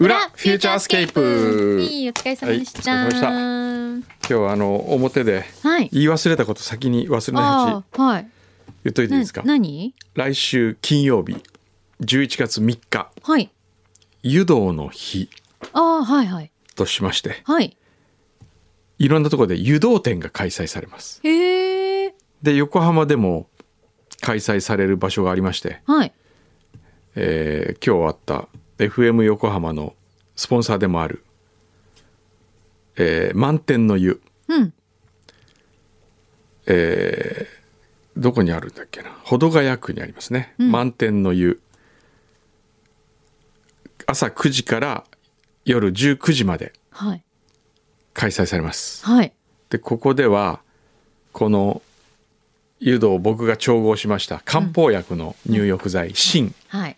裏フューチャースケープいいお疲れ様でした。はいお疲れ様今日はあの表ではい。言い忘れたこと先に忘れないうちはい。言っといていいですか？な何？来週金曜日11月3日はい。湯道の日ああ、はいはい。としましてはい。いろんなところで湯道展が開催されますへえ。で横浜でも開催される場所がありまして、はい。えー今日あった FM 横浜のスポンサーでもある、えー満天の湯うん。えーどこにあるんだっけな？保土ヶ谷区にありますね、満天の湯朝9時から夜19時まではい。開催されますはい。でここではこの湯道を僕が調合しました漢方薬の入浴剤锌はい。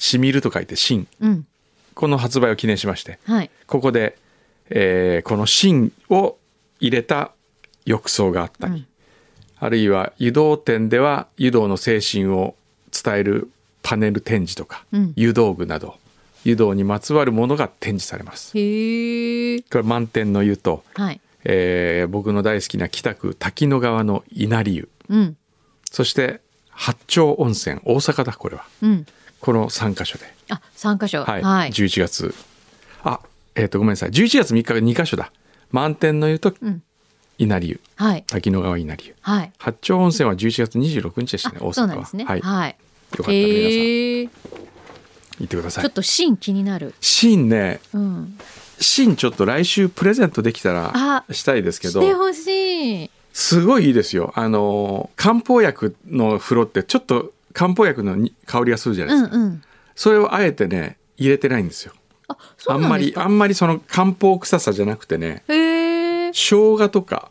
しみると書いて锌うん。この発売を記念しましてはい。ここで、えーこの锌を入れた浴槽があったり、あるいは湯道店では湯道の精神を伝えるパネル展示とか、うん湯道具など湯道にまつわるものが展示されます。これ満天の湯と、はい。えー僕の大好きな北区滝野川の稲荷湯うん。そして八丁温泉大阪だこれはうん。この3カ所で、あ、三箇所。はいはい。11月あえっ、とごめんなさい11月3日が2カ所だ満天の湯とうん稲荷湯はい。滝野川稲荷湯はい。八丁温泉は11月26日でしたね大阪はそうなんですね。はい、よはい。かったら皆さん。行ってくださいちょっと芯気になる。芯ねうん。芯ちょっと来週プレゼントできたらあしたいですけどしてほしい。すごいいいですよあの漢方薬の風呂ってちょっと漢方薬のに香りがするじゃないうですか、んうん。それをあえてね入れてないんですよあ、そあん。まりあんまりその漢方臭さじゃなくてね。生姜とか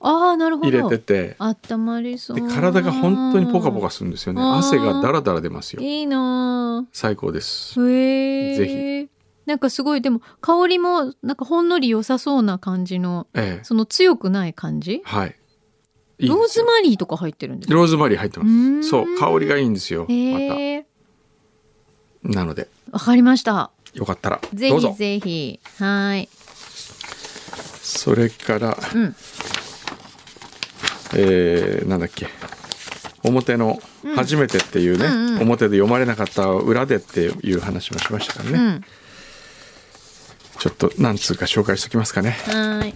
ああ、なるほど。入れててあったまりそう。で体が本当にポカポカするんですよね汗がダラダラ出ますよいいな最高ですぁ。へえ。ぜなんかすごいでも香りもなんかほんのり良さそうな感じのええその強くない感じ？はいいいローズマリーとか入ってるんですか？ローズマリー入ってますそう香りがいいんですよえ。たなのでわかりました。よかったらぜひぜひ。はい。それから、うんえーなんだっけ表の「初めて」っていうね、うんうん表で読まれなかった裏でっていう話もしましたからね、うん。ちょっと何通か紹介しておきますかねはい。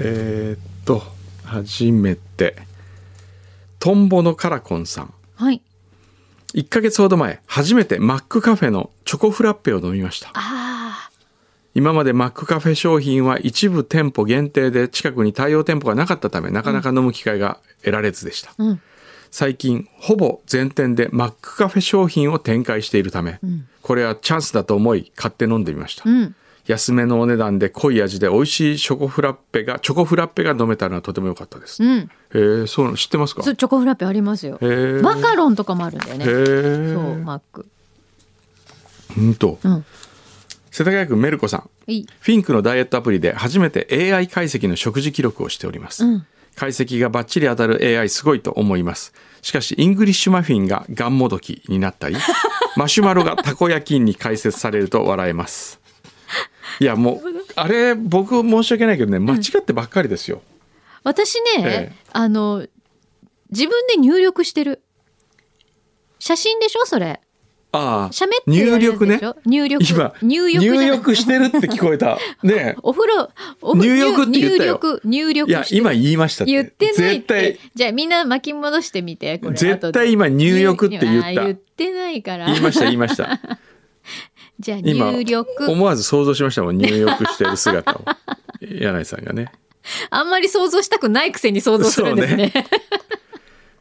えーっと初めてトンボのカラコンさんはい。1ヶ月ほど前初めてマックカフェのチョコフラッペを飲みましたあ今までマックカフェ商品は一部店舗限定で近くに対応店舗がなかったためなかなか飲む機会が得られずでした、あ。うん。最近ほぼ全店でマックカフェ商品を展開しているため、んこれはチャンスだと思い買って飲んでみました、うん。安めのお値段で濃い味で美味しいチョコフラッペがチョコフラッペが飲めたのはとても良かったです、うん。へえそう知ってますか？チョコフラッペありますよ。マカロンとかもあるんだよね。そうマック。うんと？うん。世田谷区メルコさん。 FiNC のダイエットアプリで初めて AI 解析の食事記録をしております、うん解析がバッチリ当たる AI すごいと思いますしかしイングリッシュマフィンがガンもどきになったり マシュマロがたこ焼きに解説されると笑えます いやもうあれ僕申し訳ないけどね間違ってばっかりですよ、私ね、ええ。あの自分で入力してる。写真でしょそれ。ああ写メ入力ね。入力。今入力入力してるって聞こえた。ねお風呂入力って言ったよ。入力入力。いや今言いました言ってないって。絶対。じゃあみんな巻き戻してみてこれ絶対今入力って言った。言ってないから。言いました言いました じゃあ今入力。思わず想像しましたもん入力してる姿を。柳井さんがね。あんまり想像したくないくせに想像するんですね。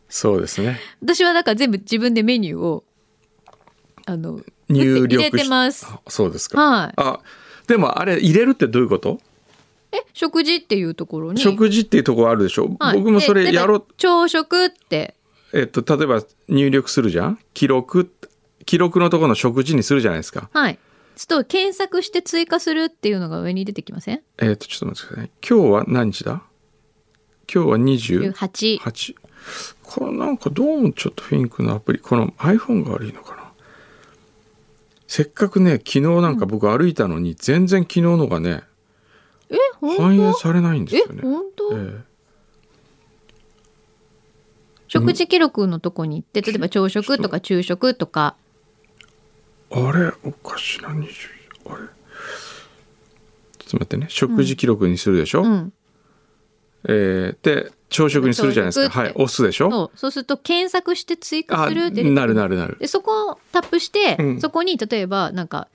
そうですね。私はだから全部自分でメニューをあの入力し入れてます。あそうですか。はい。あでもあれ入れるってどういうこと？え食事っていうところに。食事っていうところあるでしょ？はい。僕もそれでやろう。朝食って。えっと例えば入力するじゃん？記録記録のところの食事にするじゃないですか。はいちょっと検索して追加するっていうのが上に出てきません？えっとちょっと待ってください。今日は何日だ？今日は二十 ?18 八。これなんかどうもちょっとフィンクのアプリこの iPhone が悪いのかな。せっかくね昨日なんか僕歩いたのに全然昨日のがねえ本反映当されないんですえよね。本当、え食事記録のとこに行って例えば朝食とか昼食とかえあれ？おかしいな20あれ？ちょっと待ってね。食事記録にするでしょ、うん。えーで朝食にするじゃないですか。はい押すでしょ？そう。すると検索して追加あするってなるなるなる。でそこをタップして、うん。そこに例えばなんか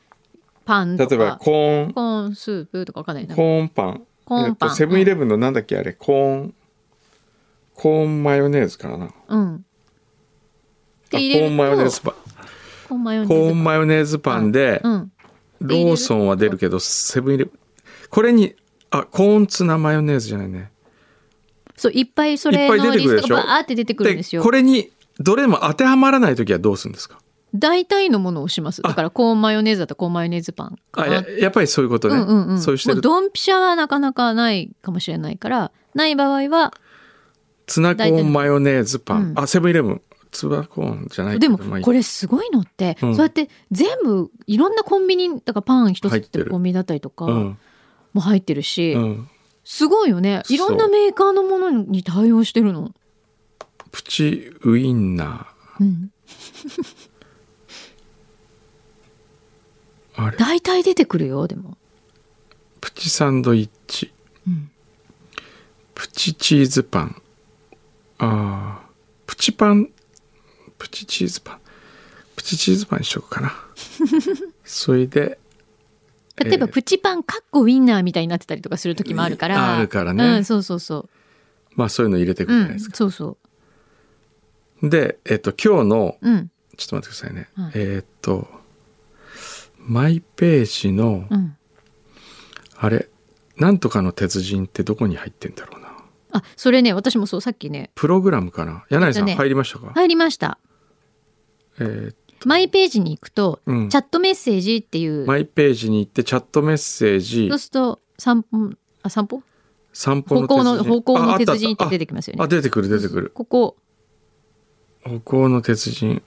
パンとか例えばコーン。コーンスープとかわかんない。なコーンパン。コーンパン。えっとセブンイレブンのなんだっけあれ？コーン。コーンマヨネーズかな。あうんコーンマヨネーズパンコーンマヨネーズパン。で、うん。ローソンは出るけどセブンイレブン。これにあコーンツナマヨネーズじゃないね。そういっぱいそれのリストがバーって出てくるんですよ。これにどれも当てはまらない時はどうするんですか？大体のものをします。だからコーンマヨネーズだとコーンマヨネーズパンあややっぱりそういうことね、うんうんうん、そういうしてるドンピシャはなかなかないかもしれないからない場合はツナコーンマヨネーズパン、うんあセブンイレブンツナコーンじゃないけでもこれすごいのって、うん。そうやって全部いろんなコンビニだからパン一つ売ってコンビニだったりとかうん。も入ってるし、うん。すごいよね。いろんなメーカーのものに対応してるの。プチウインナうん、ーあれ？大体出てくるよでも。プチサンドイッチ、うん。プチチーズパン。あープチパンプチチーズパン。プチチーズパンにしようかな。それで例えばえープチパンかっこウインナーみたいになってたりとかする時もあるから。あるからね。うん、そうそうそまあそういうの入れていくう。うんじゃないです、か、そうそでえっと今日のう。うん、ちょっと待ってくださいね、はいえっとマイページの、うん。あれなんとかの鉄人ってどこに入ってんだろうな。あ、それね、私もそう、さっきね、プログラムかな？柳井さんえっとね入りましたか、入りました。えマイページに行くと、うん。チャットメッセージっていう、ーマイページに行ってチャットメッセージ。そうすると、散歩、あ、散歩？散歩の歩行の、鉄人歩行の鉄人って出てきますよね。あ出てくる出てくる。ここ、歩行の鉄人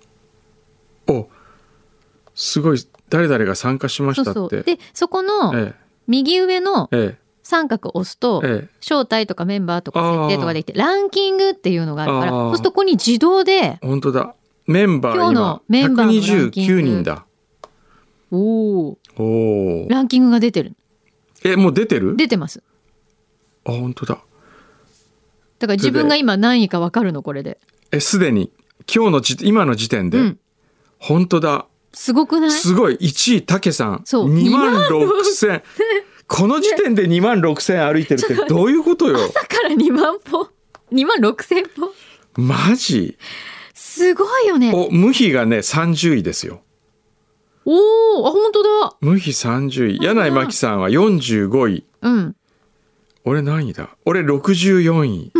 おすごい誰々が参加しましたって。で、そこのえ右上のええ。三角を押すと、ええ。招待とかメンバーとか設定とかできて、ランキングっていうのがあるから、そうするとここに自動で、え本当だメンバー今日のメンバーのランキング。129人だ。おー。おおランキングが出てる。えもう出てる？出てます。あ本当だ。だから自分が今何位か分かるの、これで。えすでに今日の時今の時点で、うん。本当だ。すごくない？すごい。1位武さん。そう。2万6千。この時点で2万6千歩いてるってどういうことよ？だから2万歩？2万6千歩？マジ？すごいよね。お無比がね30位ですよ。おおあ、本当だ。無比30位柳井真紀さんは45位うん。俺何位だ？俺64位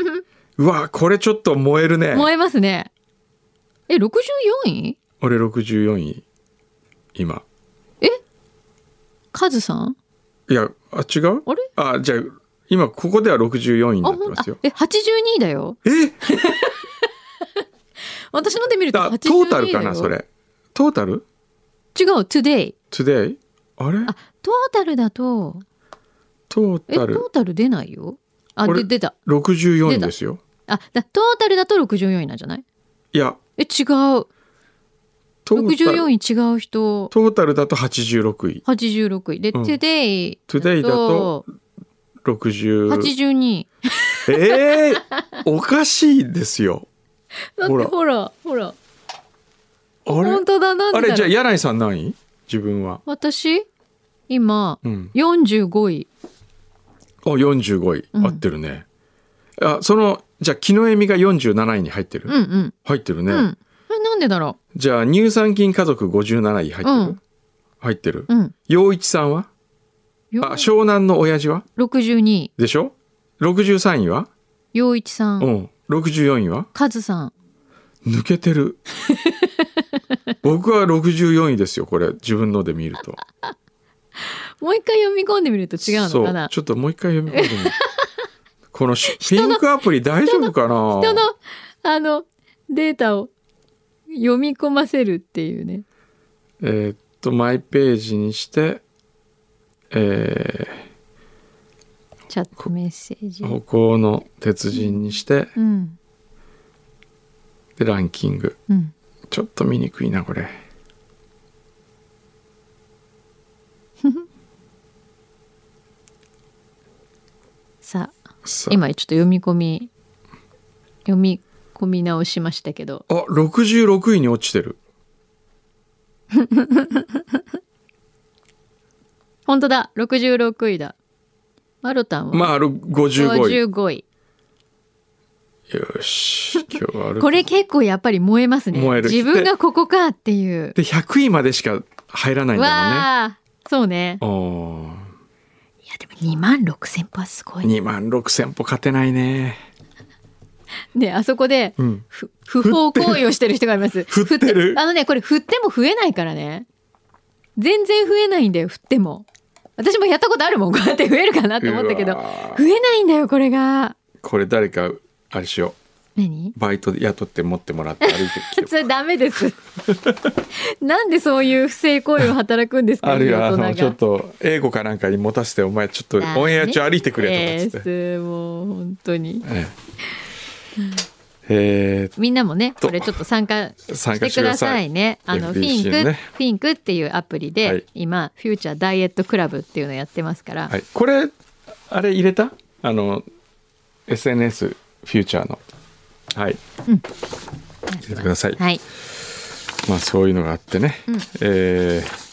うわこれちょっと燃えるね。燃えますね。え、64位俺64位今。カズさん？いやあ違う？あれ？あじゃあ今ここでは64位にあ、なってますよ。ほんあえ、82位だよ。え？私ので見ると82あ位だよ。トータルかなそ。れトータル？違う、today。today あれ？あ、トータルだと、え、トトータルータル出ないよ。あ、で出た。64位ですよあ、だトータルだと64位なんじゃない？いやえ、違う。トータル64位違う人。トータルだと86位86位。で、うん today。today だと60 82。えー、おかしいですよだってほら。ほら、ほら。あれ？本当だ、なんでだろう。あれじゃあ柳井さん何？位自分は。私？今、うん。45位。あ45位、うん。合ってるね。あそのじゃあ木の恵美が47位に入ってる、うんうん。入ってるね、うん。え、なんでだろじゃあ乳酸菌家族57位入ってる、うん。入ってる？うん。陽一さんは？よあ湘南の親父は？62でしょ？63位は？陽一さん、うん64位は？カズさん。抜けてる。僕は64位ですよこれ。自分ので見ると。もう一回読み込んでみると違うのかな？ちょっともう一回読み込んでみる。このしピンクアプリ大丈夫かな？人のあのデータを読み込ませるっていうね。えーっとマイページにしてえチャットメッセージ。ー、歩行の鉄人にしてうん。でランキング。うん。ちょっと見にくいなこれ。さあさ今ちょっと読み込み読み込み直しましたけど。あ66位に落ちてる。本当だ66位だマロタンは？まあろ55位。55位。よし今日はあるこれ結構やっぱり燃えますね。燃える。自分がここかっていう。で100位までしか入らないんだわあそうね。もんねいやでも2万6千歩はすごい。ね2万6000歩勝てないね。ねあそこでうん。ふ不法行為をしてる人がいます。振ってる？あのねこれ振っても増えないからね。全然増えないんだよ振っても私もやったことあるもんこうやって増えるかなって思ったけど増えないんだよこれが。これ誰かあれしよ何？うバイトで雇って持ってもらって歩いてきて。それダメです。なんでそういう不正行為を働くんですかあるいはあのちょっと英語かなんかに持たせてお前ちょっとオンエア中歩いてくれとかっつって、えーもう本当に。えええみんなもねと。これちょっと参加してください。ね。あの、フ FBC ィンク、のねフィンクっていうアプリで、はい。今フューチャーダイエットクラブっていうのやってますから、はい、これあれ入れた？あの SNS フューチャーの。はい。入れてください、はい、まあそういうのがあってね、えー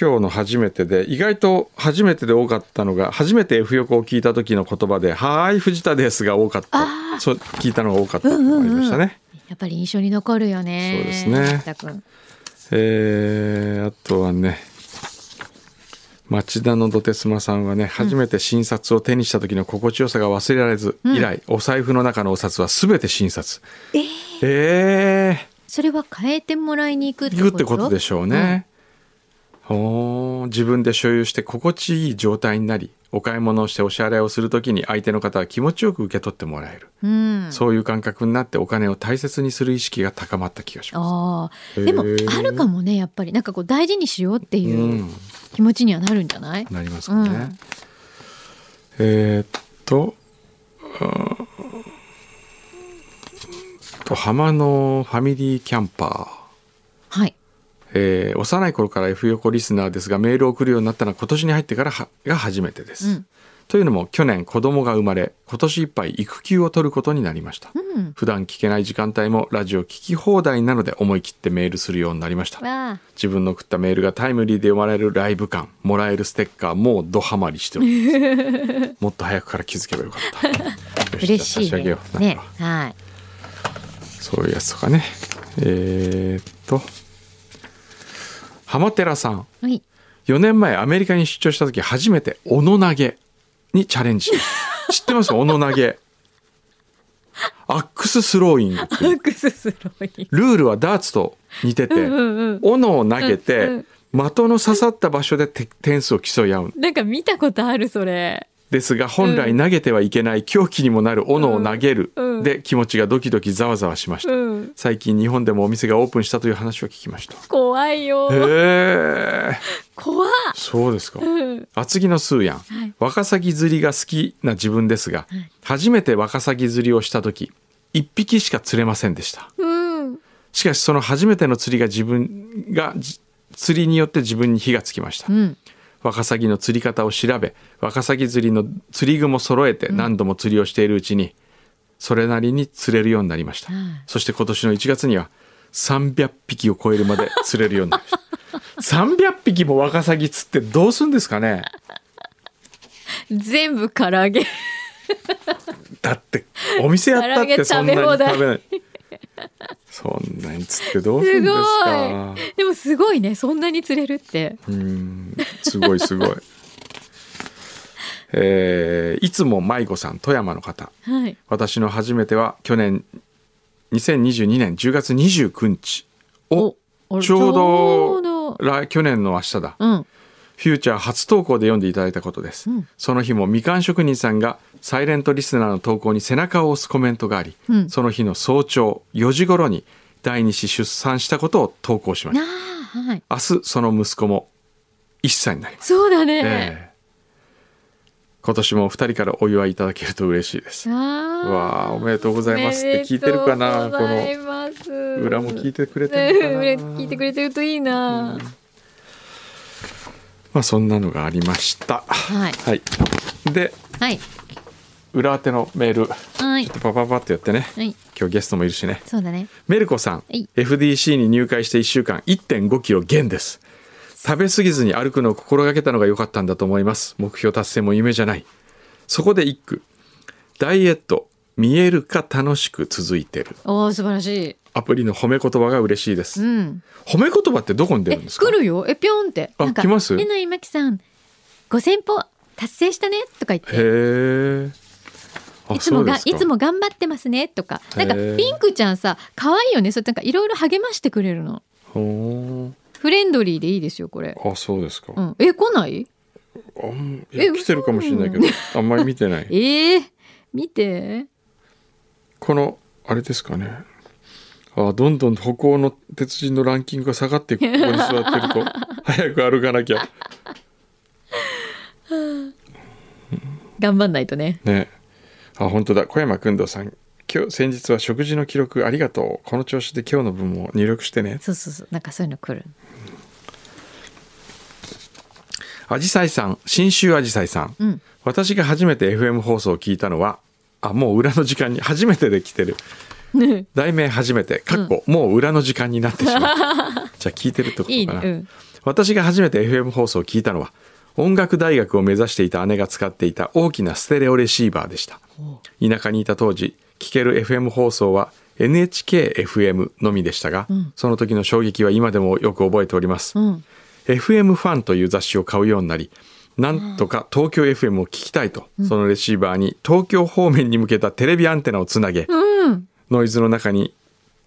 今日の初めてで意外と初めてで多かったのが初めて F 横を聞いた時の言葉で「はーい藤田です」が多かった。そう聞いたのが多かったってのがありましたね。やっぱり印象に残るよね。そうですね。えーあとはね町田のどてすまさんはね初めて新札を手にした時の心地よさが忘れられず、以来お財布の中のお札は全て新札ええそれは変えてもらいに行くってー、ことでしょうね、おー自分で所有して心地いい状態になりお買い物をしてお支払いをする時に相手の方は気持ちよく受け取ってもらえる、うん。うんそういう感覚になってお金を大切にする意識が高まった気がしまああ、でもあるかもねやっぱりなんかこう大事にしようってす。いううん気持ちにはなるんじゃない？なりますかね。うんえーっと、と浜のファミリーキャンパー。はい。えー幼い頃から F 横リスナーですがメールを送るようになったのは今年に入ってからはが初めてです、うんというのも去年子供が生まれ今年いっぱい育休を取ることになりました、うん。普段聞けない時間帯もラジオ聞き放題なので思い切ってメールするようになりました。自分の送ったメールがタイムリーで読まれるライブ感もらえるステッカーもうドハマりしております もっと早くから気づけばよかったよ 嬉しいね。ね。はい。そういうやつとかねえー、っと浜寺さん。はい。4年前アメリカに出張した時初めて斧投げにチャレンジ。しました知ってます？斧投げ。アックススローイングっていう。ルールはダーツと似てて、うんうん斧を投げて、うん。的の刺さった場所でて点数を競い合う。なんか見たことあるそれ。ですが本来投げてはいけない狂気にもなる斧を投げる、で気持ちがドキドキざわざわしました、うん。最近日本でもお店がオープンしたという話を聞きました怖いよ。へえ怖っ。そうですかうん。厚木のスーヤン、はいワカサギ釣りが好きな自分ですが、はい初めてワカサギ釣りをした時一匹しか釣れませんでしたうん。しかしその初めての釣りが自分がじ釣りによって自分に火がつきました、うん。ワカサギの釣り方を調べワカサギ釣りの釣り具も揃えて何度も釣りをしているうちにそれなりに釣れるようになりました、はい。そして今年の1月には300匹を超えるまで釣れるようになりました。300匹もワカサギ釣ってどうするんですかね。全部唐揚げ。だってお店やったってそんなに食べない そんなに釣ってどうするんですか？でもすごいねそんなに釣れるって。うんすごいすごい。えーいつも舞子さん富山の方。はい。私の初めては去年2022年10月29日おちょうどちょうど。来去年の明日だ。うんフューチャー初投稿で読んでいただいたことです、うん。その日もみかん職人さんがサイレントリスナーの投稿に背中を押すコメントがあり、うん。その日の早朝4時頃に第二子出産したことを投稿しましあた。あはい。明日その息子も1歳になります、そうだね、ええ。今年もお二人からお祝いいただけると嬉しいです。あわあおめでとうごございます。って聞いてるかなこの。の裏も聞いてくれてねるのかな、裏聞いてくれてるといいな、まあそんなのがありました。はい。はい。ではい。裏宛てのメール。はい。パパパってやってね。はい。今日ゲストもいるしね。そうだね。メルコさん、はい。FDC に入会して1週間1 5キロ減です。食べ過ぎずに歩くのを心がけたのが良かったんだと思います。目標達成も夢じゃない。そこで一句。ダイエット見えるか楽しく続いてる。おお素晴らしいアプリの褒め言葉が嬉しいです、うん。褒め言葉ってどこに出えるんですか？来るよ。えぴょんって。あ来ます？えな今木さん。5000歩達成したねとか言って。へえあいつもがいつも頑張ってますねとか。なんかピンクちゃんさ可愛いよね。それなんかいろいろ励ましてくれるの。ほフレンドリーでいいですよこれ。ーあそうですか、うん。え来ない？あんいえや来てるかもしれないけどあんまり見てない。えー、見て。このあれですかねあどんどん歩行の鉄人のランキングが下がっていくここに座ってると。早く歩かなきゃ。頑張んないとね。ね。あ本当だ。小山君堂さん。今日先日は食事の記録ありがとう。この調子で今日の分も入力してね。そうそうそう。なんかそういうの来る。あじさいさん。新州あじさいさん、うん。私が初めて FM 放送を聞いたのはあもう裏の時間に初めてで来てる題名初めてかっこ、もう裏の時間になってしまう。じゃあ聞いてるってことかな。いいね。うん。私が初めて FM 放送を聞いたのは音楽大学を目指していた姉が使っていた大きなステレオレシーバーでした。田舎にいた当時聴ける FM 放送は NHKFM のみでしたが、その時の衝撃は今でもよく覚えております、うん。FM ファンという雑誌を買うようになりなんとか東京 FM を聞きたいと、そのレシーバーに東京方面に向けたテレビアンテナをつなげ、うんノイズの中に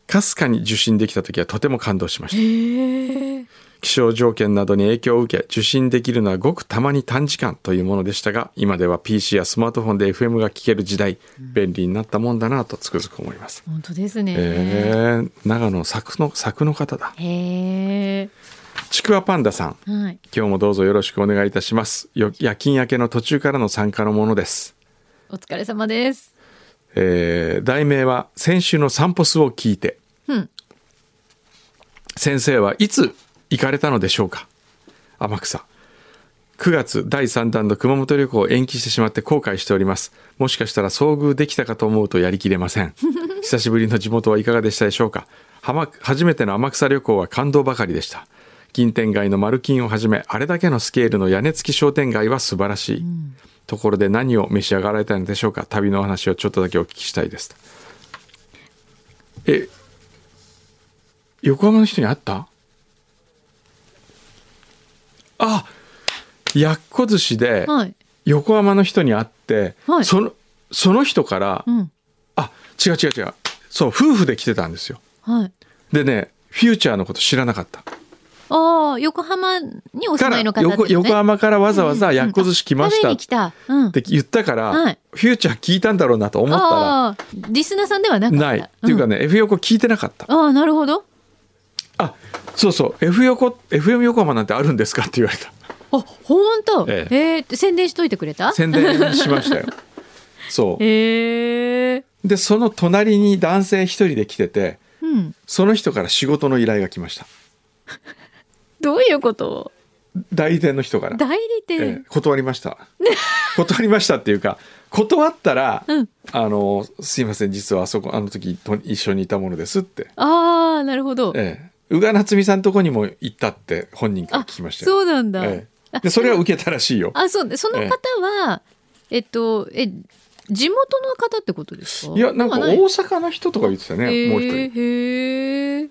かすかに受信できた時はとても感動しました。気象条件などに影響を受け受信できるのはごくたまに短時間というものでしたが今では PC やスマートフォンで FM が聞ける時代便利になったもんだなとつくづく思います、本当ですね、えー、長野佐久の佐久の方だ。ちくわパンダさん。はい。今日もどうぞよろしくお願いいたします。よ夜勤明けの途中からの参加のものです、お疲れ様ですえー題名は先週の散歩スを聞いて。うん。先生はいつ行かれたのでしょうか？天草。9月第3弾の熊本旅行を延期してしまって後悔しております。もしかしたら遭遇できたかと思うとやりきれません。久しぶりの地元はいかがでしたでしょうか？初めての天草旅行は感動ばかりでした。銀天街の丸金をはじめあれだけのスケールの屋根付き商店街は素晴らしい、ところで何を召し上がられたのでしょうか？旅のお話をちょっとだけお聞きしたいですえ横浜の人に会った？あやっこ寿司ではい。横浜の人に会って、はい。そのその人から、うん。あ違う違う違う。そう夫婦で来てたんですよ。はい。でねフューチャーのこと知らなかったああ横浜にお住まいの方ってことね横横浜からわざわざやっこ寿司来ましたって言ったから、はい。フューチャー聞いたんだろうなと思ったらリスナーさんではなかない、っていうかね F 横聞いてなかった。ああなるほど。あそうそう。F 横 FM 横浜なんてあるんですかって言われた。あ本当？ええ。ー宣伝しといてくれた？宣伝しましたよ。そう。へえでその隣に男性一人で来ててうん。その人から仕事の依頼が来ましたどういうこと？代理店の人から、代理ええ店断りました。断りましたっていうか断ったら、うん。あのすいません実はあそこあの時と一緒にいたものですって、ああなるほど。ええ、宇賀夏美さんのとこにも行ったって本人から聞きましたよ。そうなんだ。ええ。でそれは受けたらしいよ。あそうでその方は、えっとえ地元の方ってことですか？いやなんか大阪の人とか言ってたねもう一人。へーへー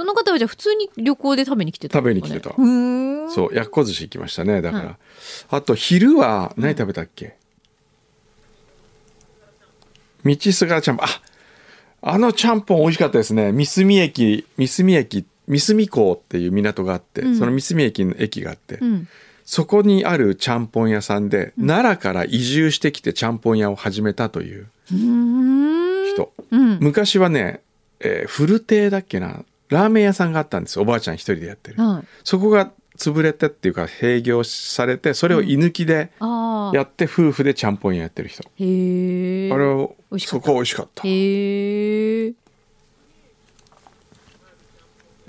その方はじゃあ普通に旅行で食べに来てた食べに来てた。そうやっこ寿司行きましたねだから、はい。あと昼は何食べたっけ、道すがらちゃんぽん。ああのちゃんぽん美味しかったですね。三角駅三角駅三角港っていう港があって、うん。その三角駅の駅があって、うん。そこにあるちゃんぽん屋さんで、奈良から移住してきてちゃんぽん屋を始めたという人、うん。昔はね、えー古亭だっけな？ラーメン屋さんがあったんですおばあちゃん一人でやってる、はい。そこが潰れてっていうか閉業されてそれを居抜きでやって夫婦でちゃんぽん屋やってる人、へえあれは美味しかった。そこ美味しかった。へえ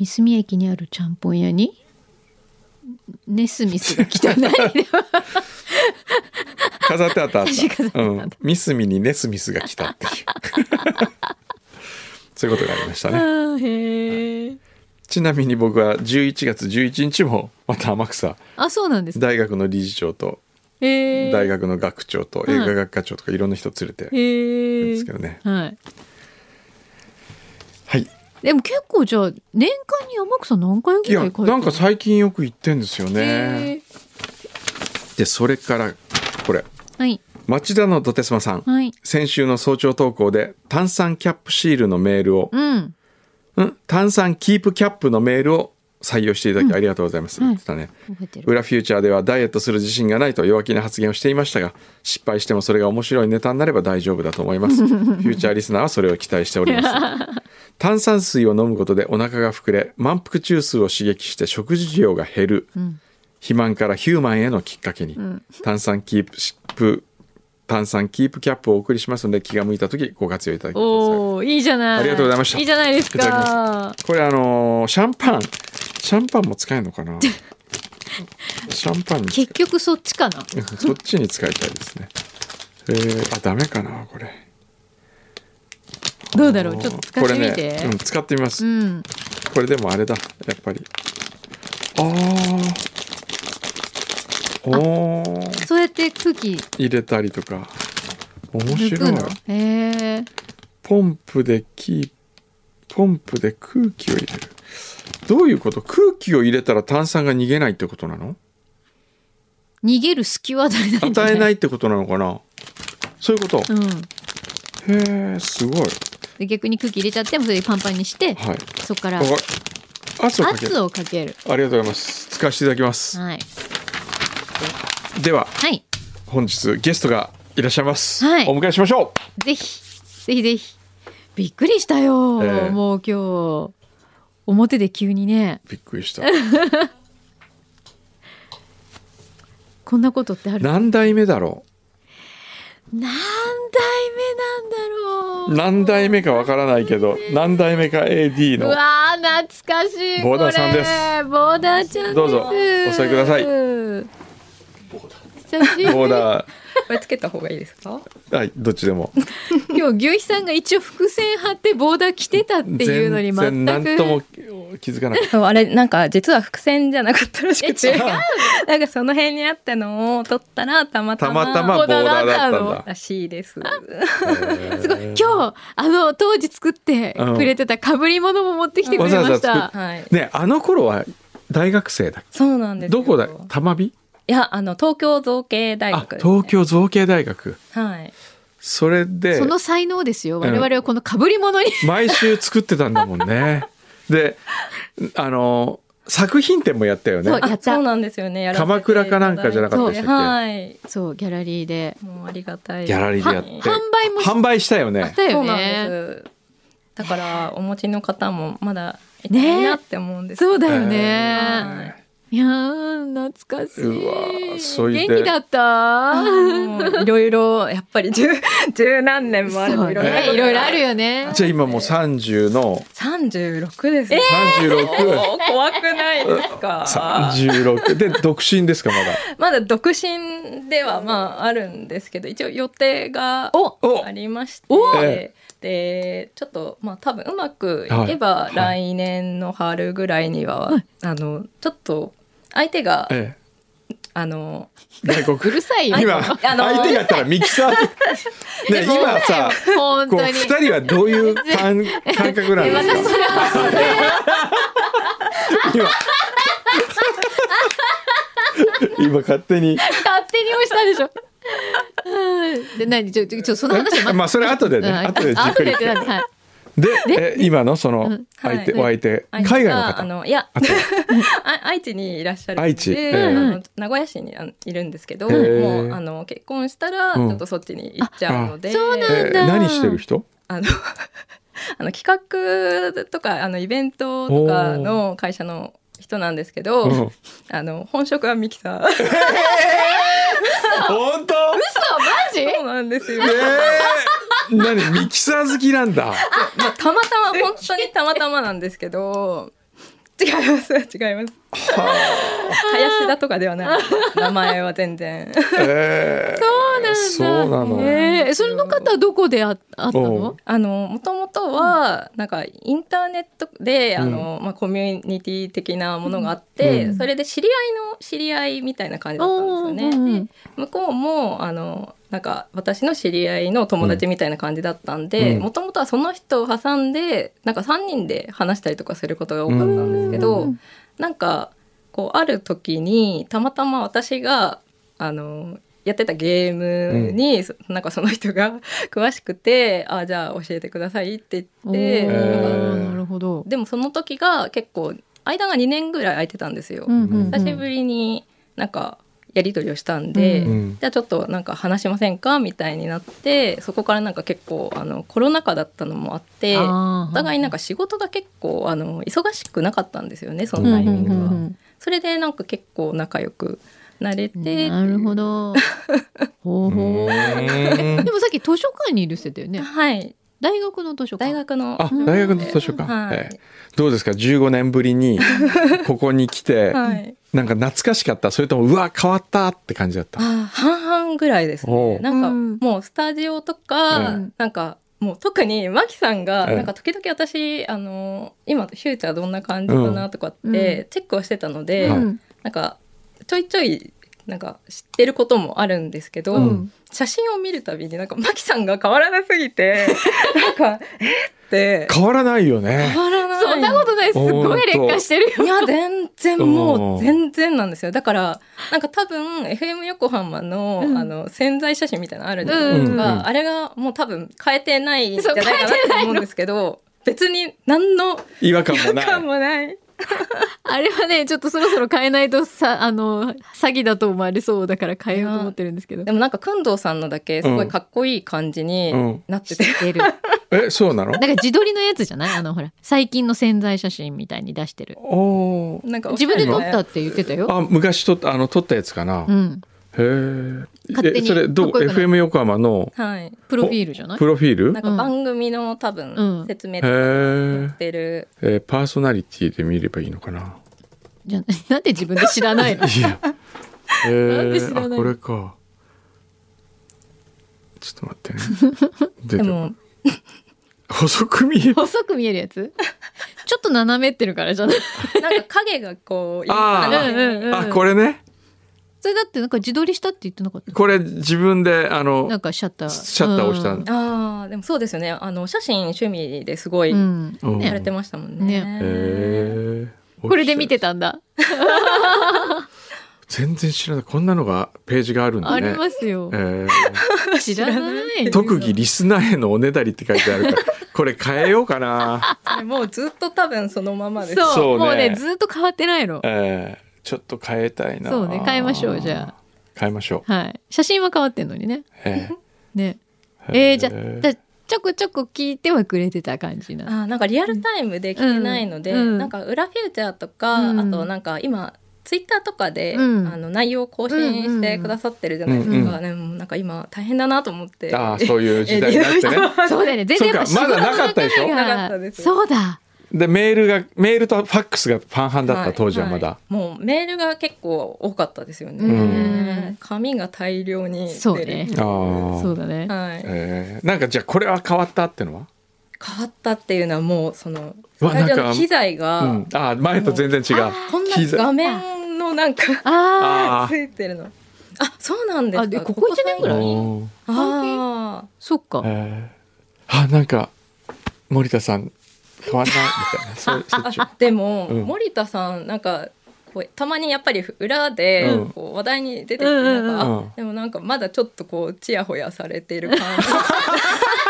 三角駅にあるちゃんぽん屋に？ネスミスが来た。飾ってあったあった、うん、ミスミにネスミスが来たっていうそういうことがありましたね。あへえちなみに僕は11月11日もまた天草あそうなんですか大学の理事長と大学の学長と映画学科長とかいろんな人連れてるんですけどね。はい。はい。でも結構じゃあ年間に山草何回ぐらい帰ってるなんか最近よく行ってんですよへねえでそれからこれ。はい町田のどてすまさんはい。先週の早朝投稿で炭酸キャップシールのメールを、うん。うん、炭酸キープキャップのメールを採用していただきありがとうございます、うん言ってたね。裏フューチャーではダイエットする自信がないと弱気な発言をしていましたが失敗してもそれが面白いネタになれば大丈夫だと思います。フューチャーリスナーはそれを期待しております。炭酸水を飲むことでお腹が膨れ満腹中枢を刺激して食事量が減る、肥満からヒューマンへのきっかけに、炭酸キープシップ炭酸キープキャップをお送りしますので気が向いた時ご活用いただきください。おおいいじゃない。ありがとうございました。いいじゃないですか。これあのーシャンパン。シャンパンも使えるのかな？シャンパン結局そっちかな？そっちに使いたいですね。えー、あダメかなこれ。どうだろう？ちょっと使ってみて、ね、うん、使ってみます、うん。これでもあれだやっぱり。あーおー。そうやって空気入れたりとか。面抜白いへえポンプでキーポンプで空気を入れる。どういうこと？空気を入れたら炭酸が逃げないってことなの？逃げる隙は与えない与えないいってことなのかな？そういうこと、うん。へえすごい。で逆に空気入れちゃってもそれでパンパンにしてはい。そこから圧をかける。圧をかける。ありがとうございます。使わせていただきます。はいでははい。本日ゲストがいらっしゃいます、はい。お迎えしましょぜひぜひぜひ。びっくりしたよ、ええ。もう今日表で急にね。うびっくりした。こんなことってある？何代目だろ何代目なんだろう。う何代目かわからないけど何代目か AD うの。わー懐かしいボーダーさんです。ボーダーちゃんです。どうぞお座りください久しぶりボーダこれつけた方がいいですか？ーはいどっちでも。今日牛肥さんが一応伏線張ってボーダー着てたっていうのに全く。全然何とも気づかなかっ そうあれなんか実は伏線じゃなかったらしくて。うなんかその辺にあったのを撮ったらたまたたまたまたまボーダーだったらしいです。すごい。今日あの当時作ってくれてた被り物も持ってきてくれました。作はい。ねあの頃は大学生だっそうなんですどこだ？玉美？いやあの東京造形大あ学ね、東京造形大学。はい。それでその才能ですよ。ん。我々はこの被り物に。毎週作ってたんだもんね。であの作品展もやったよね。そうやった。あそうなんですよね。鎌倉かなんかじゃなかったでしたっけ？はい。そうギャラリーで。もうありがたい。ギャラリーでやって。は販売もし販売したよね。たよそうなんねです。だからお持ちの方もまだいたらいいなって思うんです。そうだよはねいやー懐かしうわーそ元気だった？いろいろやっぱり十十何年もある。いろいろねいろいろあるよね。じゃあ今もう30の？三十六です。36もう怖くないですか？36で独身ですかまだ？まだ独身ではまああるんですけど一応予定がおありましてでちょっとまあ多分うまくいけばはい。来年の春ぐらいには、あのちょっと相手がえあのうるさいよ。今相手がやったら ミキサー今さ二人はどういう感 感覚なの？えまたそれは今今勝手に。勝手に押したでしょ。う んで何？ちょちょちょその話はまあそれ後でね。うん後でじっ後くりはいでえ今のその相手はい。お相手海外の方？があのいや 愛知にいらっしゃる愛知。名古屋市にいるんですけど、もうあの結婚したらちうん。ょっとそっちに行っちゃうので、そうなんえだ何してる人？あの あの企画とかあのイベントとかの会社の人なんですけど、うんあの本職はミキサー。本当？嘘！マジ？そうなんですよ、えー、何？ミキサー好きなんだ まあ、たまたま本当にたまたまなんですけど違います。違います。林田とかではない。名前は全然。えー、そうなの、えー、それの方はどこでああったの？あのもともとはなんかインターネットで、あのまあ、コミュニティ的なものがあって、うん。それで知り合いの知り合いみたいな感じだったんですよね。うん向こうもあのなんか私の知り合いの友達みたいな感じだったんでうん。もともとはその人を挟んでなんか3人で話したりとかすることが多かったんですけど、うん。なんかこうある時にたまたま私があのやってたゲームに、そなんかその人が 詳しくて「あじゃあ教えてください」ってお言って、なるほど。でもその時が結構間が2年ぐらい空いてたんですよ。うんうんうん久しぶりになんかやり取りをしたんで、うんじゃあちょっとなんか話しませんかみたいになってそこからなんか結構あのコロナ禍だったのもあってお互いなんか仕事が結構あの忙しくなかったんですよねそのタイミングは。うんうんうんそれでなんか結構仲良くなれうんて。なるほど。ほうほう。うん。でもさっき図書館にいるって言ってたよね。はい。大学の図書館。大学の。あ大学の図書館、はい。ええ。どうですか？15年ぶりに ここに来て、はい。なんか懐かしかった？それともうわ変わった？って感じだった？半々ぐらいですね。なんかうん。もうスタジオとか、うんなんかもう特にマキさんがええ。なんか時々私あの今フューチャーどんな感じかなとかっうん。てチェックをしてたので、はい。うん。なんかちょいちょいなんか知ってることもあるんですけど、うん。写真を見るたびになんかマキさんが変わらなすぎて なんかえって。変わらないよね。変わらない。そんなことない。すごい劣化してるよ。いや全然もう全然なんですよ。だからなんか多分 FM 横浜の,、うん。あの潜在写真みたいなのあるじゃないですか、あれがもう多分変えてないんじゃないかなそう変えてないの。と思うんですけど別に何の違和感もない あれはね、ちょっとそろそろ変えないとさ、あの、詐欺だと思われそうだから変えようと思ってるんですけどで。もなんか工藤さんのだけすごいかっこいい感じになってて、出る。えそうなの？なんか自撮りのやつじゃない？あの、ほら、最近の潜在写真みたいに出してる。おーなんか自分で撮ったって言ってたよ。あ昔撮ったあの撮ったやつかな、うん。へえそれどう FM 横浜の？はい。プロフィールじゃない？プロフィール？なんか番組の多分うん。説明へとかってる、えーパーソナリティで見ればいいのかな？じゃあ なんで自分で知らないの？いや。えー、あこれか。ちょっと待ってね。でも。細く見える。細く見えるやつ？ちょっと斜めってるからじゃない？なんか影がこうあうんうんうん。あこれねそれだってなんか自撮りしたって言ってなかった？これ自分であのなんかシャッター。シャッター押したうん。ああでもそうですよね。あの写真趣味ですごいやれてましたもんね。ね。へー。これで見てたんだ、全然知らない。こんなのがページがあるんだありねますよ、え知らない。ー特技リスナーへのおねだりって書いてあるからこれ変えようかな、もうずっと多分そのままです。そうそうね。もうねずっと変わってないの。えーちょっと変えたいな。そうね変えましょうじゃ変えましょう、はい。写真は変わってんのにね。えね。ー。えー、じゃへーじゃちょこちょこ聞いてはくれてた感じな。あーなんかリアルタイムで来てないので、うんうん。なんか裏フューチャーとか、うんあとなんか今ツイッターとかで、うん。あの内容を更新してくださってるじゃないですか、うんうん。ねもうなんか今大変だなと思って。ああそういう時代になってねそうだよね全然やっぱまだなかったでしょなかったですそうだでメールがメールとファックスが半々だった、はい当時はまだ、い。もうメールが結構多かったですよね。うん。紙が大量に出る。そうね。ああそうだね。はい。えー。なんかじゃあこれは変わったってのは、変わったっていうのはもうそのうわスタジオのなんか機材が、うん、ああ前と全然違う。こんな画面のもなんかああついてるの。あそうなんですか。あでここ一年ぐらい？あー。そっか。えー。あなんか森田さん変わんないみたいな。そう そっちーでも、うん。森田さんなんかこうたまにやっぱり裏でうん。こう話題に出てきて、うんうんでもなんかまだちょっとこうちやほやされてる感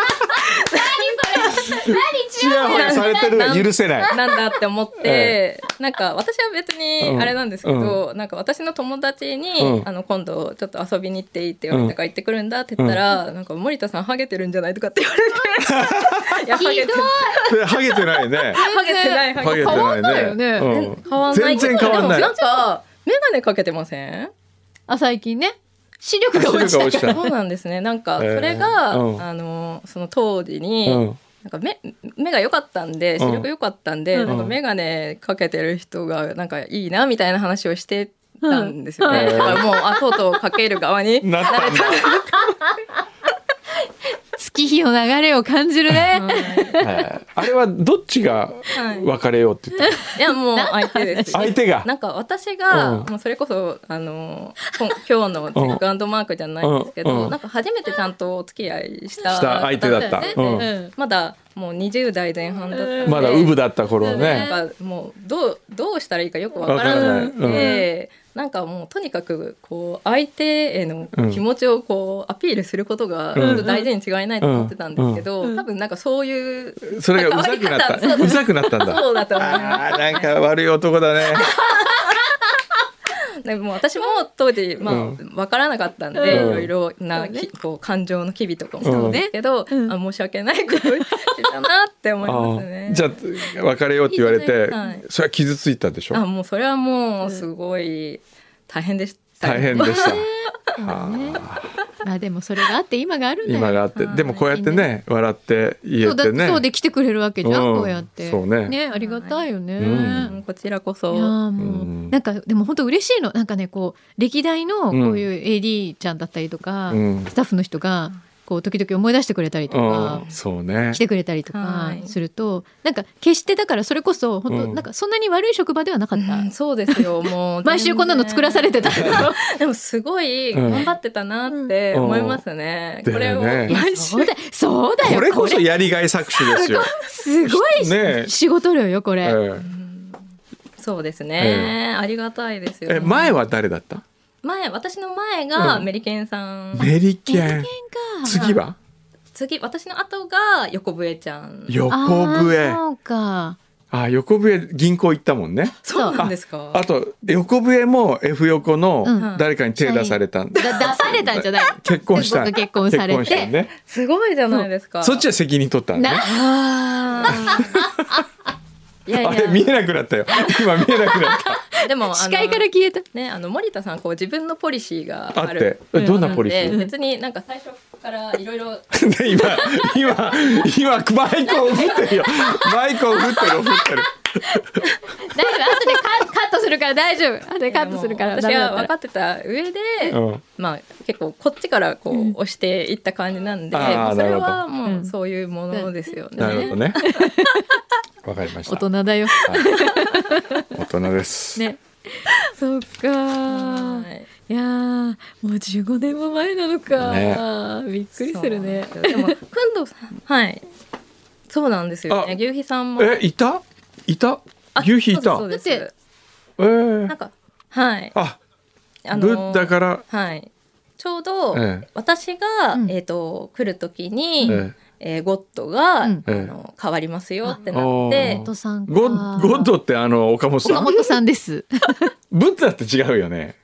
ちやほやされてる。の許せない。じなんだって思って、なんか私は別にあれなんですけど、なんか私の友達に、うん。あの今度ちょっと遊びに行っていいって言われたから行ってくるんだって言ったら、なんか森田さんハゲてるんじゃないとかって言われて。いやハゲてでハゲてないね。ハゲてないハゲてない。よね。うん。変わんない全然変わんない。なんか眼鏡かけてません？あ最近ね。視力が落ちたそうなんですね。なんかそえーれが、うん。あのその当時に、うんなんか目目が良かったんで視力良かったんで、うん。なんか眼鏡かけてる人がなんかいいなみたいな話をしてたんですよね、うん。だからもうあとうとうかける側になったんだ 月日の流れを感じるね。あれはどっちがはい。別れようって言ったの？いやもう相手です。相手が？なんか私が、うん。もうそれこそあのこん今日のチェックアンドマークじゃないんですけど、うん。うん。なんか初めてちゃんとお付き合いしたした相手だった。うんうん。まだもう20代前半だったんで、まだウブだった頃なね。んかもうどうどうしたらいいかよくわからなくわからない。て、なんかもうとにかくこう相手への気持ちをこうアピールすることが大事に違いないと思ってたんですけど、うん。多分なんかそういうそれがうざくなった。うざくなったんだ。そうだと思いなんか悪い男だね。す。でも私も当時まあうんわからなかったんで、うん。いろいろなきこう感情の機微とかもそううん。ですけど、うん。あ申し訳ないことをしてたなって思いますね。じゃあ別れようって言われてはい。それは傷ついたでしょ？あもうそれはもうすごい大変でし大変でした。まあでもそれがあって今があるんだよ今があってでもこうやってね笑って言そうだえてねそうで来てくれるわけじゃん、うん。こうやって。そうね。ありがたいよね、こちらこそ。いやーもう、うん。なんかでも本当嬉しいの。なんかねこう歴代のこういう AD ちゃんだったりとか、うん。スタッフの人がこう時々思い出してくれたりとかう、んそうね。来てくれたりとかはい。すると、なんか決してだからそれこそ本当、うん。なんかそんなに悪い職場ではなかった、うんそうですよ。もう毎週こんなの作らされてた。全 然でもすごいうん。頑張ってたなって思いますね、うん。これを。毎週そうだそうだよこれこそやりがい搾取ですよ。すごいね仕事量よこれ、えそうですね、ありがたいですよええ前は誰だった？前私の前がうん。メリケンさん、メリケン。次は？次私の後が横笛ちゃん。横あ笛ーそうか。あ横笛銀行行ったもんね。そうなんですか？あと横笛も F 横のうん。誰かに手出されたん出されたんじゃない？結婚した。結婚されてね。すごいじゃないですか。そっちは責任取ったんだね いやいあれ見やえなくなったよ。今見えなくなった。でも視界から消えた。ね、あの森田さんこう自分のポリシーがああって。る。えどんなポリシー？別になんか最初からいろいろで今今今マイクを振ってるよ。マイクを振ってる振ってる。大丈夫。後でカカットするから大丈夫。後でカットするから私は分かってた上で、うん。まあ結構こっちからこう押していった感じなんで、あーまあそれなはもうそういうものですよね。なるほどね わかりまし大た人だよ。大人です。ね。そっか。はい。いやーもう15年も前なのか、びっくりするね。そうでもくんどうさん。はい。そうなんですよ。ねあ牛皮さんも。えいた？いた？あ牛皮いた？そうですそうです。えー。なんかはい。ああブッダから。はい。ちょうどええ。私が、うん。えっ、と来る時に、ええーゴッドが、うん。あの変わりますよってなあって本さんか。ゴッゴッドってあの岡本さん。岡本さんです。ブッダって違うよね。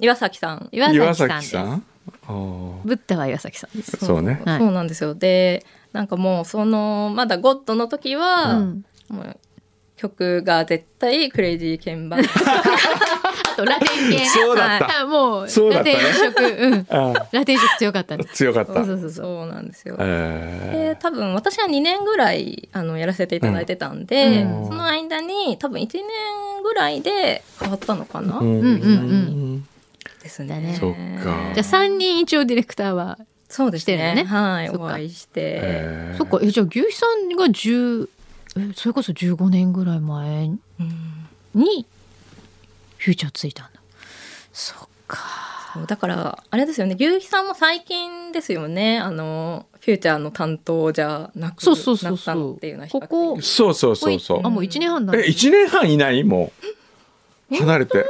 岩崎さん。岩岩崎さんです。崎さん。あー。ブッダは岩崎さんです。そうね。はい。そうなんですよ。でなんかもうそのまだゴッドの時は、うん。もう曲が絶対クレイジーケンバン。あ とラテン系。そうだった。はい。もうそうだったね。ラテン色うん。あラテン色強かった。強かった。そうそうそう。なんですよ。えで多分私は2年ぐらいあのやらせていただいてたんで、うん。その間に多分1年ぐらいで変わったのかな、ーうんうんうん。ですだね。ね。そっか。じゃあ三人一応ディレクターはそうですね。してるのね。はい、お会いして。えー。そっか。えじゃあ牛肥さんが10えそれこそ15年ぐらい前うん。にフューチャーついたんだ。そっか。そうだからあれですよね。牛肥さんも最近ですよね。あのフューチャーの担当じゃなくそうそうそうなったそうっていうここそうそうそうそう。あもう1年半だ。え一年半いない？もう。離れて。は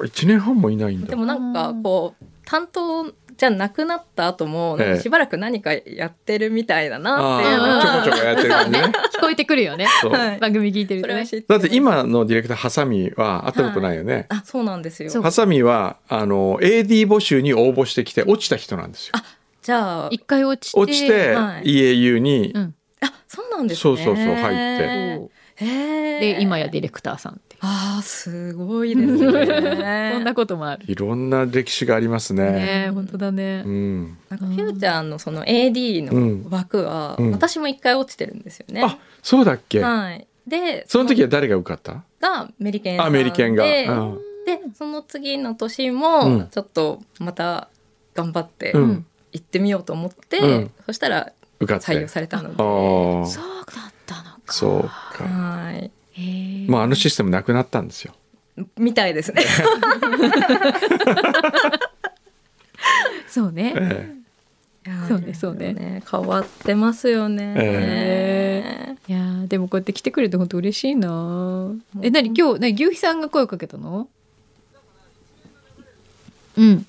あ一年半もいないんだ。でもなんかこう担当じゃなくなった後もしばらく何かやってるみたいだなっていうのちょこちょこやってる感じね。聞こえてくるよね。番組聞いてるとだって今のディレクターハサミは会ったことないよね、あそうなんですよ。ハサミはあの AD 募集に応募してきて落ちた人なんですよ。じゃあ一回落ちて落ちてはい。EAU に、うん。あそうなんですね。そうそうそう入って。で今やディレクターさんあーすごいですね。そんなこともある。いろんな歴史がありますね。ね本当だね。うん、なんかフューチャーのその AD の枠はうん。私も一回落ちてるんですよね、あそうだっけ、はい。でその時は誰が受かった？がメリケンさんアメリケンが。で,、うん。でその次の年うん。もちょっとまた頑張ってうん。行ってみようと思って、うん。そしたら受かって。採用されたので、ああそうだったのか。そうか。はいへー。まああのシステムなくなったんですよ。みたいですね。そうね。えそうねそうね。変わってますよね、えいやーでもこうやって来てくれて本当嬉しいな。え何？今日何？牛肥さんが声をかけたの？うん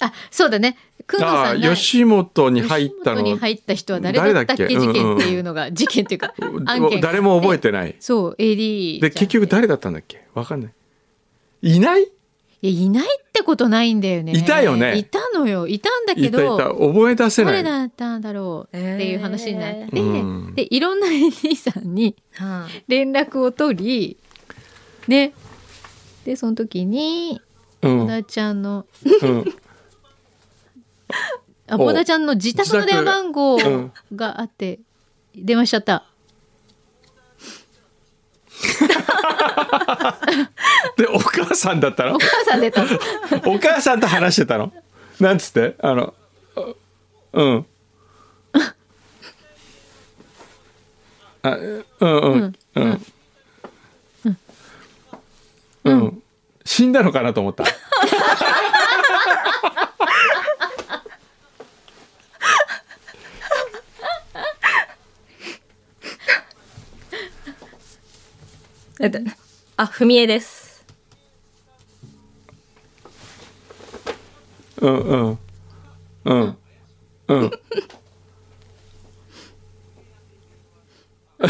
あそうだね。くんさんが吉本に入ったの。に入った人は誰だったっけ？事件っていうのが、事件っていうか案件。誰も覚えてない。そう AD で結局誰だったんだっけ？わかんない。いない？いやいないってことないんだよね。いたよね。いたのよ。いたんだけいたいどた。覚え出せない。誰だったんだろうっていう話になって、えーうん。でいろんな AD さんにはい連絡を取りね。でその時にうん。ボダちゃんのうん。おあボダちゃんの自宅の電話番号うんがあって電話しちゃった。でお母さんだったの？お母さん出た。の。お母さんと話してたの？なんつって？あのうん。あうん。うん。うん。うん。死んだのかなと思ったあふみえです。うんうん。うん。うん。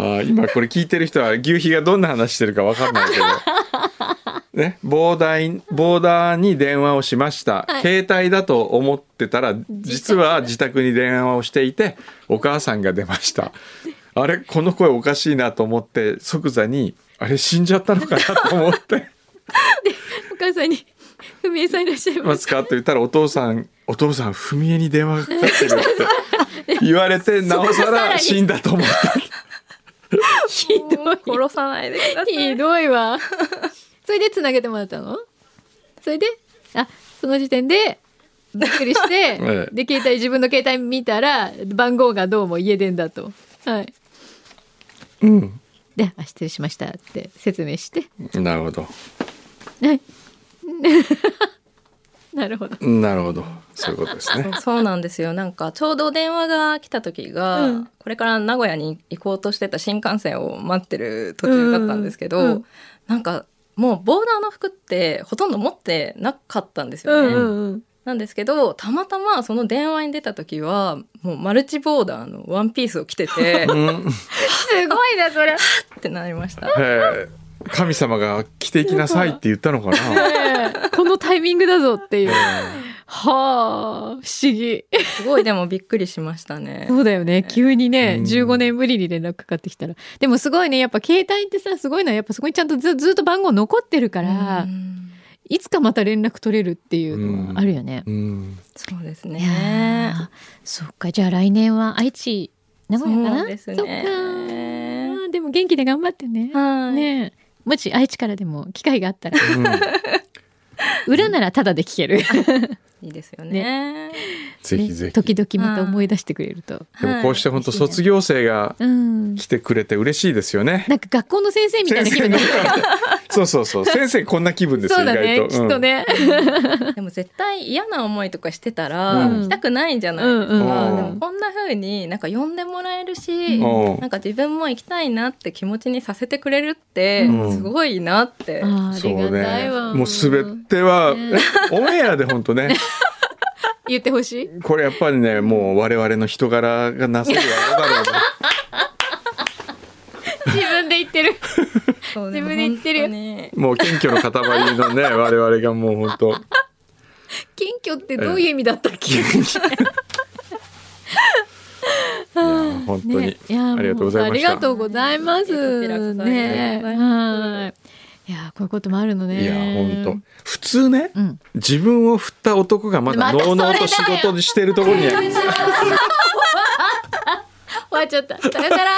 あ今これ聞いてる人は牛皮がどんな話してるか分かんないけど、ね、ボーダーにボーダーに電話をしました、携帯だと思ってたら実は自宅に電話をしていてお母さんが出ました あれこの声おかしいなと思って即座にあれ死んじゃったのかなと思って お母さんにふみえさんいらっしゃい「ま。ますすか?」って言ったらお父さん「お父さん文江に電話がかかってる」って 言われてなおさら死んだと思った。ひどい。殺さないでくださいひどいわ。それでつなげてもらったの？それで？あその時点でびっくりして、ええで携帯自分の携帯見たら番号がどうも家電だと。はい。うん、であ失礼しましたって説明して。なるほどはい。なるほど。なるほどそういうことですね。そうなんですよなんかちょうど電話が来た時が、うんこれから名古屋に行こうとしてた新幹線を待ってる途中だったんですけど、うんうんなんかもうボーダーの服ってほとんど持ってなかったんですよね。うんうんうん。なんですけどたまたまその電話に出た時はもうマルチボーダーのワンピースを着ててうんすごいなそれ。ってなりました。神様が着ていきなさいって言ったのかな。このタイミングだぞっていう。はあ不思議。すごいでもびっくりしましたね。そうだよね。急にねうん。15年ぶりに連絡かかってきたら。でもすごいねやっぱ携帯ってさすごいのはやっぱそこにちゃんとずずっと番号残ってるから、うん。いつかまた連絡取れるっていうのはあるよね。うん、そうですいやね。ーそっかじゃあ来年は愛知名古屋かな？そうですね。そっかでも元気で頑張ってね。はい。ね。えもし愛知からでも機会があったら。うん 裏ならタダで聞ける。いいですよねぜひぜひ、ね時々また思い出してくれると。でもこうして本当卒業生がうん。来てくれて嬉しいですよね。なんか学校の先生みたいな気分そうそうそう。先生こんな気分ですよそうだね意外と。きっとね。でも絶対嫌な思いとかしてたらうん。行きたくないんじゃないですか、うんうんでもこんな風になんか呼んでもらえるし、うん。なんか自分も行きたいなって気持ちにさせてくれるってうん。すごいなって、あーあそうりがたいね。わ。もうすべては、オンエアで本当ね。言ってほしい？これやっぱりねもう我々の人柄がなせるわけだろうな。自分で言ってる。そう自分で言ってるよ。でもう謙虚の塊のね 我々がもう本当。謙虚ってどういう意味だったっけ？いや本当に、ね。いやありがとうございました。ありがとうございます。こちらこそありがとうごねざいます。はい。いやこういうこともあるのね。いや本当。普通ね、うん。自分を振った男がまだのうのうと仕事にしてるところに 終わっちゃった。さよなら。